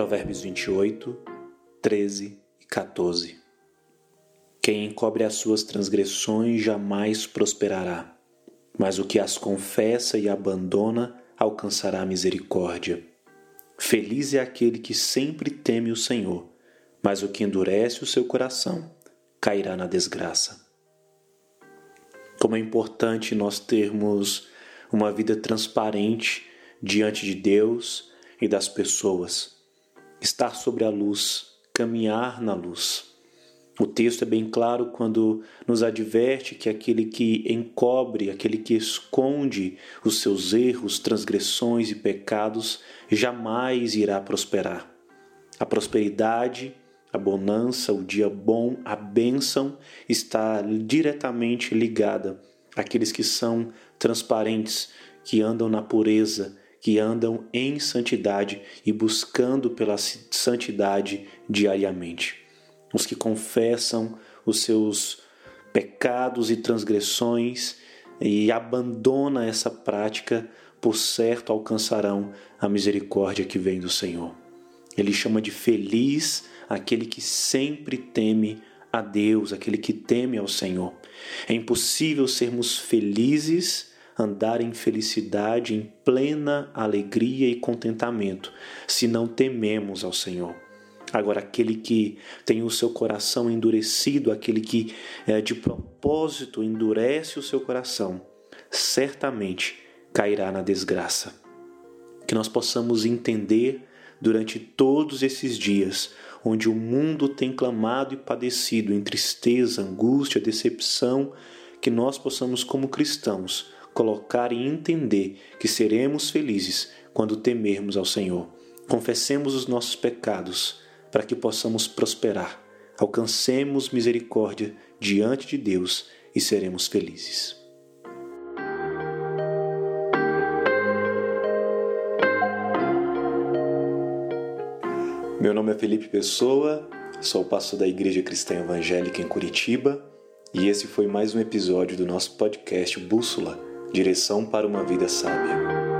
Provérbios 28, 13 e 14 Quem encobre as suas transgressões jamais prosperará, mas o que as confessa e abandona alcançará misericórdia. Feliz é aquele que sempre teme o Senhor, mas o que endurece o seu coração cairá na desgraça. Como é importante nós termos uma vida transparente diante de Deus e das pessoas, estar sobre a luz, caminhar na luz. O texto é bem claro quando nos adverte que aquele que encobre, aquele que esconde os seus erros, transgressões e pecados, jamais irá prosperar. A prosperidade, a bonança, o dia bom, a bênção está diretamente ligada àqueles que são transparentes, que andam na pureza, que andam em santidade e buscando pela santidade diariamente os que confessam os seus pecados e transgressões e abandona essa prática, por certo alcançarão a misericórdia que vem do Senhor. Ele chama de feliz aquele que sempre teme a Deus, aquele que teme ao Senhor. É impossível sermos felizes, andar em felicidade, em plena alegria e contentamento, se não tememos ao Senhor. Agora, aquele que tem o seu coração endurecido, aquele que é, de propósito endurece o seu coração, certamente cairá na desgraça. Que nós possamos entender durante todos esses dias, onde o mundo tem clamado e padecido em tristeza, angústia, decepção, que nós possamos, como cristãos, colocar e entender que seremos felizes quando temermos ao Senhor. Confessemos os nossos pecados para que possamos prosperar, alcancemos misericórdia diante de Deus e seremos felizes. Meu nome é Felipe Pessoa, sou pastor da Igreja Cristã Evangélica em Curitiba e esse foi mais um episódio do nosso podcast Bússola Direção para uma Vida Sábia.